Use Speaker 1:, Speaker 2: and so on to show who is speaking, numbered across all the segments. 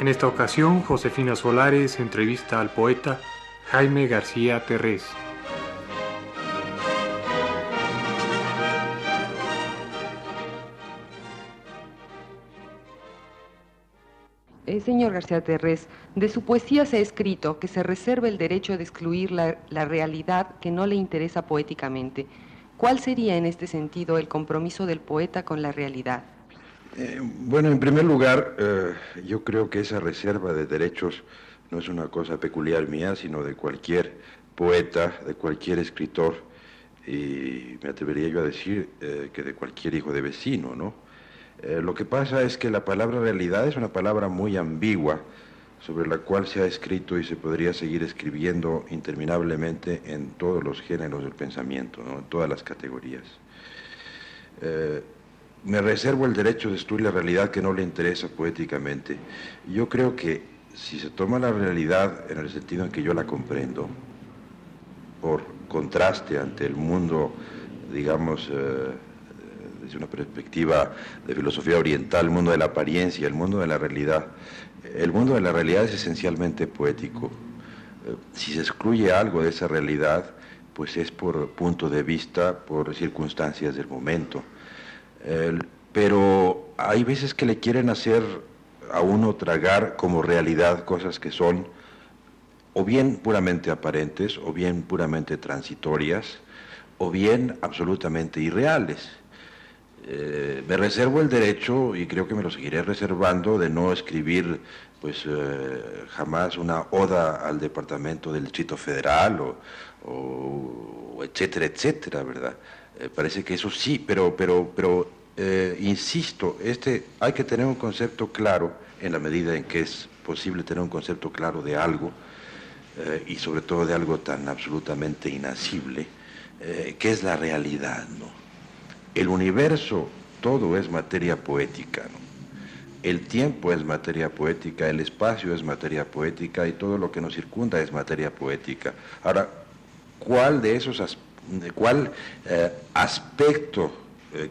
Speaker 1: En esta ocasión, Josefina Solares entrevista al poeta Jaime García Terrés.
Speaker 2: Eh, señor García Terrés, de su poesía se ha escrito que se reserva el derecho de excluir la, la realidad que no le interesa poéticamente. ¿Cuál sería en este sentido el compromiso del poeta con la realidad?
Speaker 3: Eh, bueno, en primer lugar, eh, yo creo que esa reserva de derechos no es una cosa peculiar mía, sino de cualquier poeta, de cualquier escritor, y me atrevería yo a decir eh, que de cualquier hijo de vecino, ¿no? lo que pasa es que la palabra realidad es una palabra muy ambigua, sobre la cual se ha escrito y se podría seguir escribiendo interminablemente en todos los géneros del pensamiento, ¿no? en todas las categorías me reservo el derecho de destruir la realidad que no le interesa poéticamente. Yo creo que si se toma la realidad en el sentido en que yo la comprendo, por contraste ante el mundo, digamos, eh, desde una perspectiva de filosofía oriental, el mundo de la apariencia, el mundo de la realidad, el mundo de la realidad es esencialmente poético. Eh, si se excluye algo de esa realidad, pues es por punto de vista, por circunstancias del momento pero hay veces que le quieren hacer a uno tragar como realidad cosas que son o bien puramente aparentes, o bien puramente transitorias, o bien absolutamente irreales. Eh, me reservo el derecho, y creo que me lo seguiré reservando, de no escribir pues eh, jamás una oda al departamento del Distrito Federal o, etcétera, etcétera, ¿verdad? Eh, parece que eso sí, pero, pero, pero eh, insisto, este, hay que tener un concepto claro en la medida en que es posible tener un concepto claro de algo eh, y sobre todo de algo tan absolutamente inasible, que es la realidad. ¿no? El universo, todo es materia poética. El tiempo es materia poética, el espacio es materia poética y todo lo que nos circunda es materia poética. Ahora, ¿cuál de esos, cuál aspecto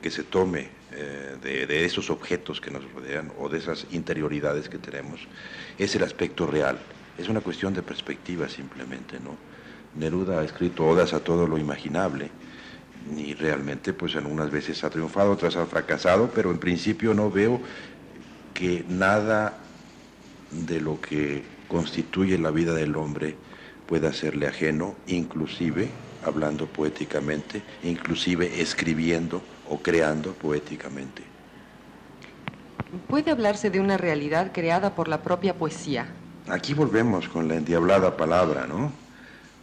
Speaker 3: que se tome eh, de, esos objetos que nos rodean o de esas interioridades que tenemos, es el aspecto real. Es una cuestión de perspectiva simplemente, ¿no? Neruda ha escrito odas a todo lo imaginable y realmente pues algunas veces ha triunfado, otras ha fracasado, pero en principio no veo que nada de lo que constituye la vida del hombre pueda serle ajeno, inclusive hablando poéticamente, inclusive escribiendo o creando poéticamente.
Speaker 2: ¿Puede hablarse de una realidad creada por la propia poesía?
Speaker 3: Aquí volvemos con la endiablada palabra, ¿no?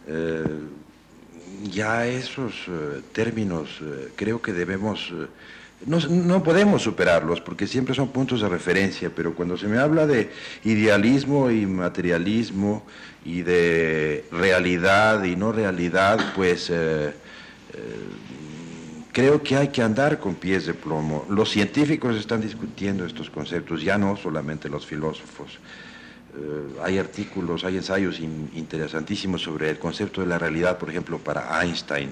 Speaker 3: Eh, ya esos eh, términos eh, creo que debemos, no, no, podemos superarlos porque siempre son puntos de referencia, pero cuando se me habla de idealismo y materialismo y de realidad y no realidad, pues creo que hay que andar con pies de plomo. Los científicos están discutiendo estos conceptos, ya no solamente los filósofos. Eh, hay artículos, hay ensayos interesantísimos sobre el concepto de la realidad, por ejemplo, para Einstein.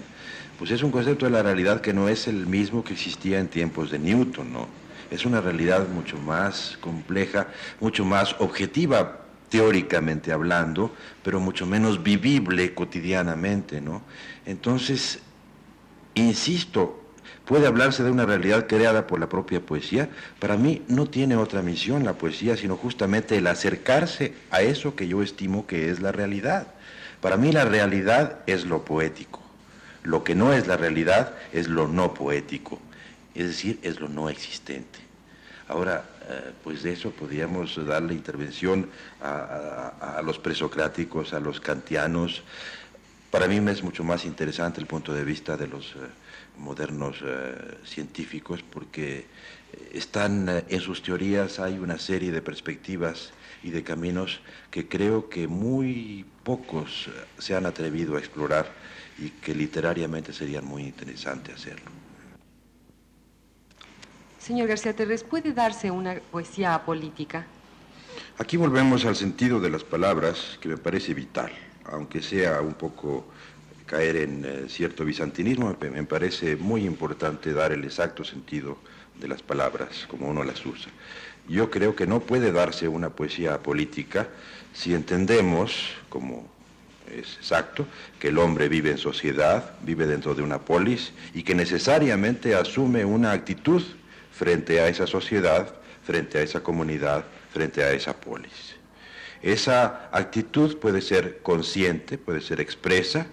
Speaker 3: Pues es un concepto de la realidad que no es el mismo que existía en tiempos de Newton, ¿no? Es una realidad mucho más compleja, mucho más objetiva teóricamente hablando, pero mucho menos vivible cotidianamente, ¿no? Entonces, insisto, puede hablarse de una realidad creada por la propia poesía. Para mí no tiene otra misión la poesía, sino justamente el acercarse a eso que yo estimo que es la realidad. Para mí la realidad es lo poético. Lo que no es la realidad es lo no poético, es decir, es lo no existente. Ahora, eh, pues de eso podríamos darle intervención a, los presocráticos, a los kantianos, para mí me es mucho más interesante el punto de vista de los, eh, modernos eh, científicos porque están eh, en sus teorías, hay una serie de perspectivas y de caminos que creo que muy pocos se han atrevido a explorar y que literariamente serían muy interesante hacerlo.
Speaker 2: Señor García Terres, ¿puede darse una poesía política?
Speaker 3: Aquí volvemos al sentido de las palabras que me parece vital, aunque sea un poco caer en eh, cierto bizantinismo, me parece muy importante dar el exacto sentido de las palabras como uno las usa. Yo creo que no puede darse una poesía política si entendemos, como es exacto, que el hombre vive en sociedad, vive dentro de una polis y que necesariamente asume una actitud frente a esa sociedad, frente a esa comunidad, frente a esa polis. Esa actitud puede ser consciente, puede ser expresa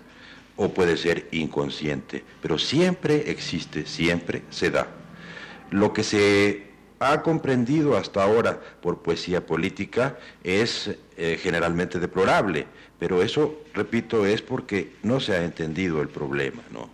Speaker 3: o puede ser inconsciente, pero siempre existe, siempre se da. Lo que se ha comprendido hasta ahora por poesía política es eh, generalmente deplorable, pero eso, repito, es porque no se ha entendido el problema, ¿no?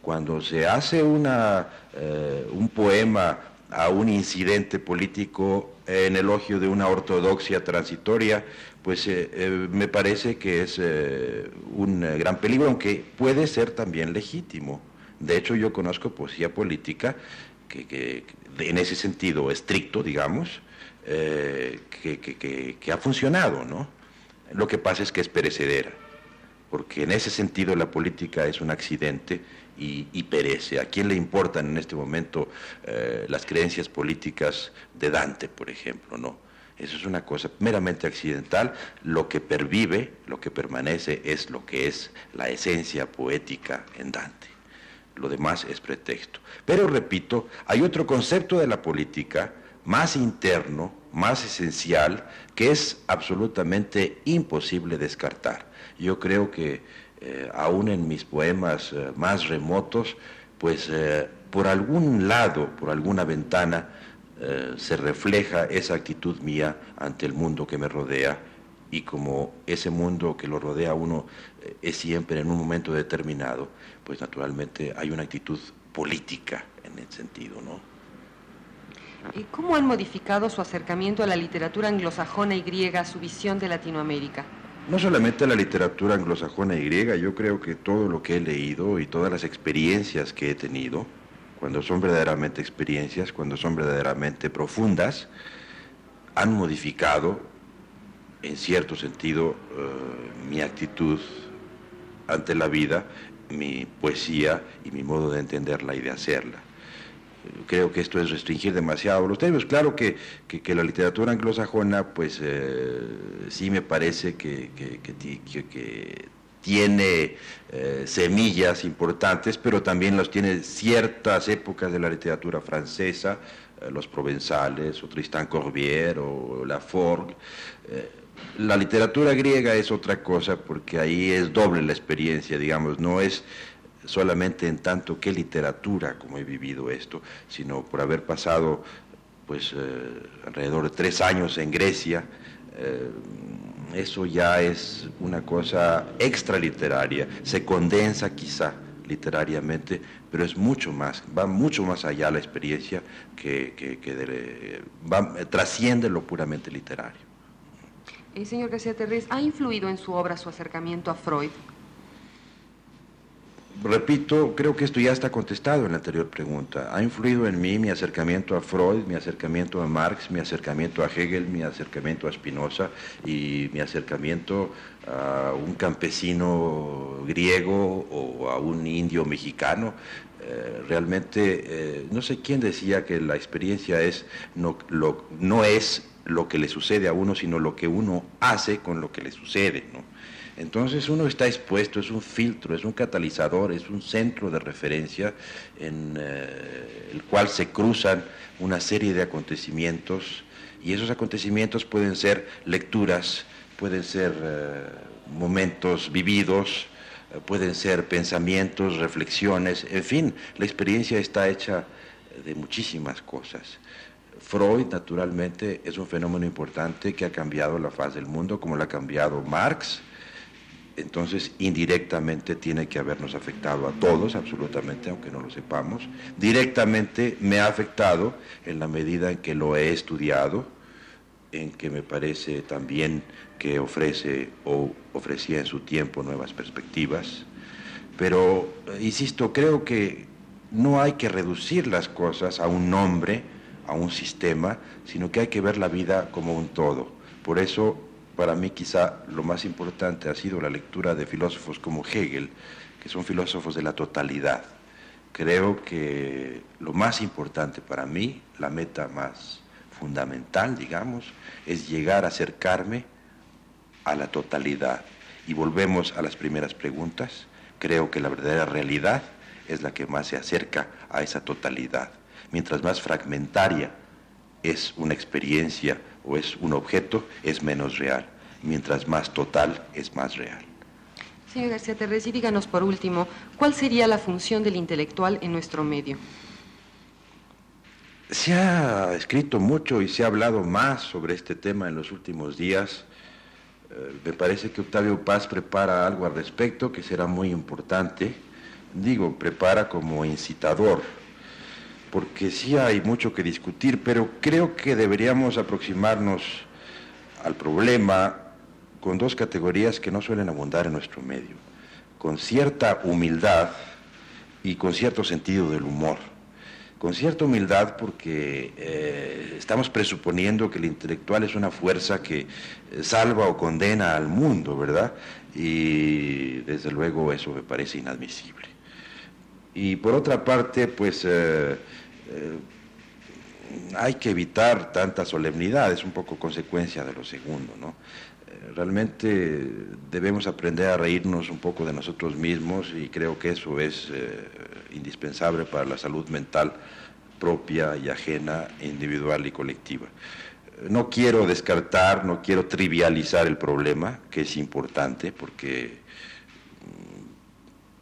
Speaker 3: Cuando se hace una, eh, un poema a un incidente político en elogio de una ortodoxia transitoria, pues eh, me parece que es un gran peligro, aunque puede ser también legítimo. De hecho, yo conozco poesía política que, en ese sentido estricto, digamos, eh, que, ha funcionado, ¿no? Lo que pasa es que es perecedera, porque en ese sentido la política es un accidente y, perece. ¿A quién le importan en este momento eh, las creencias políticas de Dante, por ejemplo, no? Eso es una cosa meramente accidental. Lo que pervive, lo que permanece, es lo que es la esencia poética en Dante lo demás es pretexto. Pero repito, hay otro concepto de la política más interno, más esencial, que es absolutamente imposible descartar. Yo creo que eh, aún en mis poemas eh, más remotos, pues eh, por algún lado, por alguna ventana, se refleja esa actitud mía ante el mundo que me rodea y como ese mundo que lo rodea a uno es siempre en un momento determinado, pues naturalmente hay una actitud política en el sentido, ¿no?
Speaker 2: ¿Y ¿Cómo han modificado su acercamiento a la literatura anglosajona y griega, su visión de Latinoamérica?
Speaker 3: No solamente la literatura anglosajona y griega, yo creo que todo lo que he leído y todas las experiencias que he tenido, cuando son verdaderamente experiencias, cuando son verdaderamente profundas, han modificado en cierto sentido eh, mi actitud ante la vida mi poesía y mi modo de entenderla y de hacerla. Creo que esto es restringir demasiado los términos. Claro que, que, la literatura anglosajona, pues eh, sí me parece que, que tiene eh, semillas importantes, pero también los tiene ciertas épocas de la literatura francesa, eh, los provenzales, o Tristan Corbière, o Laforgue. La literatura griega es otra cosa porque ahí es doble la experiencia, digamos, no es solamente en tanto que literatura como he vivido esto, sino por haber pasado pues eh, alrededor de tres años en Grecia, eh, eso ya es una cosa extraliteraria, se condensa quizá literariamente, pero es mucho más, va mucho más allá la experiencia que, que, trasciende lo puramente literario.
Speaker 2: Eh, señor García Terrés, ¿ha influido en su obra su acercamiento a Freud?
Speaker 3: Repito, creo que esto ya está contestado en la anterior pregunta. Ha influido en mí mi acercamiento a Freud, mi acercamiento a Marx, mi acercamiento a Hegel, mi acercamiento a Spinoza y mi acercamiento a un campesino griego o a un indio mexicano. Eh, realmente, eh, no sé quién decía que la experiencia es no, lo, no es lo que le sucede a uno, sino lo que uno hace con lo que le sucede. ¿no? Entonces uno está expuesto, es un filtro, es un catalizador, es un centro de referencia en eh, el cual se cruzan una serie de acontecimientos y esos acontecimientos pueden ser lecturas, pueden ser eh, momentos vividos, eh, pueden ser pensamientos, reflexiones, en fin, la experiencia está hecha de muchísimas cosas. Freud, naturalmente, es un fenómeno importante que ha cambiado la faz del mundo, como lo ha cambiado Marx, entonces indirectamente tiene que habernos afectado a todos, absolutamente, aunque no lo sepamos. Directamente me ha afectado en la medida en que lo he estudiado, en que me parece también que ofrece o ofrecía en su tiempo nuevas perspectivas. Pero, insisto, creo que no hay que reducir las cosas a un nombre, a un sistema, sino que hay que ver la vida como un todo. Por eso para mí quizá lo más importante ha sido la lectura de filósofos como Hegel, que son filósofos de la totalidad. Creo que lo más importante para mí, la meta más fundamental, digamos, es llegar a acercarme a la totalidad. Y volvemos a las primeras preguntas. Creo que la verdadera realidad es la que más se acerca a esa totalidad. Mientras más fragmentaria es una experiencia o es un objeto, es menos real. Mientras más total, es más real.
Speaker 2: Señor García Terres, y díganos por último, ¿cuál sería la función del intelectual en nuestro medio?
Speaker 3: Se ha escrito mucho y se ha hablado más sobre este tema en los últimos días. Eh, me parece que Octavio Paz prepara algo al respecto que será muy importante. Digo, prepara como incitador porque sí hay mucho que discutir, pero creo que deberíamos aproximarnos al problema con dos categorías que no suelen abundar en nuestro medio, con cierta humildad y con cierto sentido del humor. Con cierta humildad porque eh, estamos presuponiendo que el intelectual es una fuerza que eh, salva o condena al mundo, ¿verdad? Y desde luego eso me parece inadmisible. Y por otra parte, pues... Eh, eh, hay que evitar tanta solemnidad, es un poco consecuencia de lo segundo, ¿no? Eh, realmente debemos aprender a reírnos un poco de nosotros mismos y creo que eso es indispensable para la salud mental propia y ajena, individual y colectiva. No quiero descartar, no quiero trivializar el problema, que es importante porque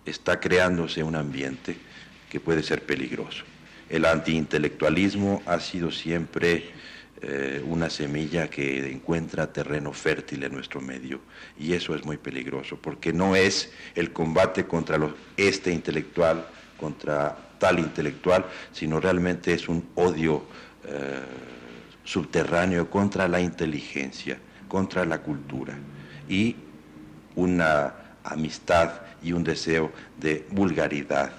Speaker 3: está creándose un ambiente que puede ser peligroso. El antiintelectualismo ha sido siempre eh, una semilla que encuentra terreno fértil en nuestro medio y eso es muy peligroso porque no es el combate contra este intelectual, contra tal intelectual, sino realmente es un odio eh, subterráneo contra la inteligencia, contra la cultura y una amistad y un deseo de vulgaridad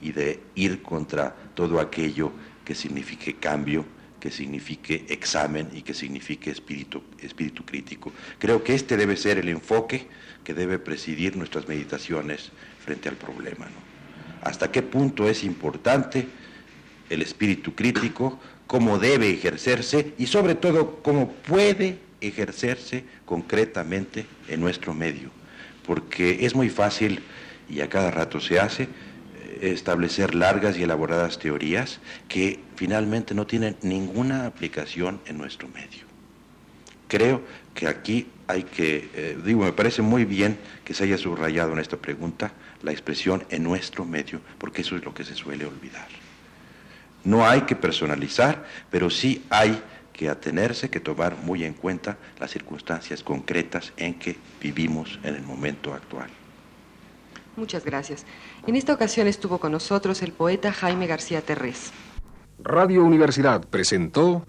Speaker 3: y de ir contra todo aquello que signifique cambio, que signifique examen y que signifique espíritu, espíritu crítico. Creo que este debe ser el enfoque que debe presidir nuestras meditaciones frente al problema. ¿Hasta qué punto es importante el espíritu crítico? ¿Cómo debe ejercerse? Y sobre todo, ¿cómo puede ejercerse concretamente en nuestro medio? Porque es muy fácil, y a cada rato se hace, establecer largas y elaboradas teorías que finalmente no tienen ninguna aplicación en nuestro medio. Creo que aquí hay que, eh, digo, me parece muy bien que se haya subrayado en esta pregunta la expresión en nuestro medio, porque eso es lo que se suele olvidar. No hay que personalizar, pero sí hay que atenerse, que tomar muy en cuenta las circunstancias concretas en que vivimos en el momento actual.
Speaker 2: Muchas gracias. En esta ocasión estuvo con nosotros el poeta Jaime García Terrés.
Speaker 4: Radio Universidad presentó...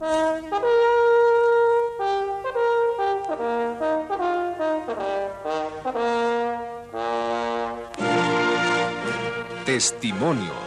Speaker 4: Testimonios.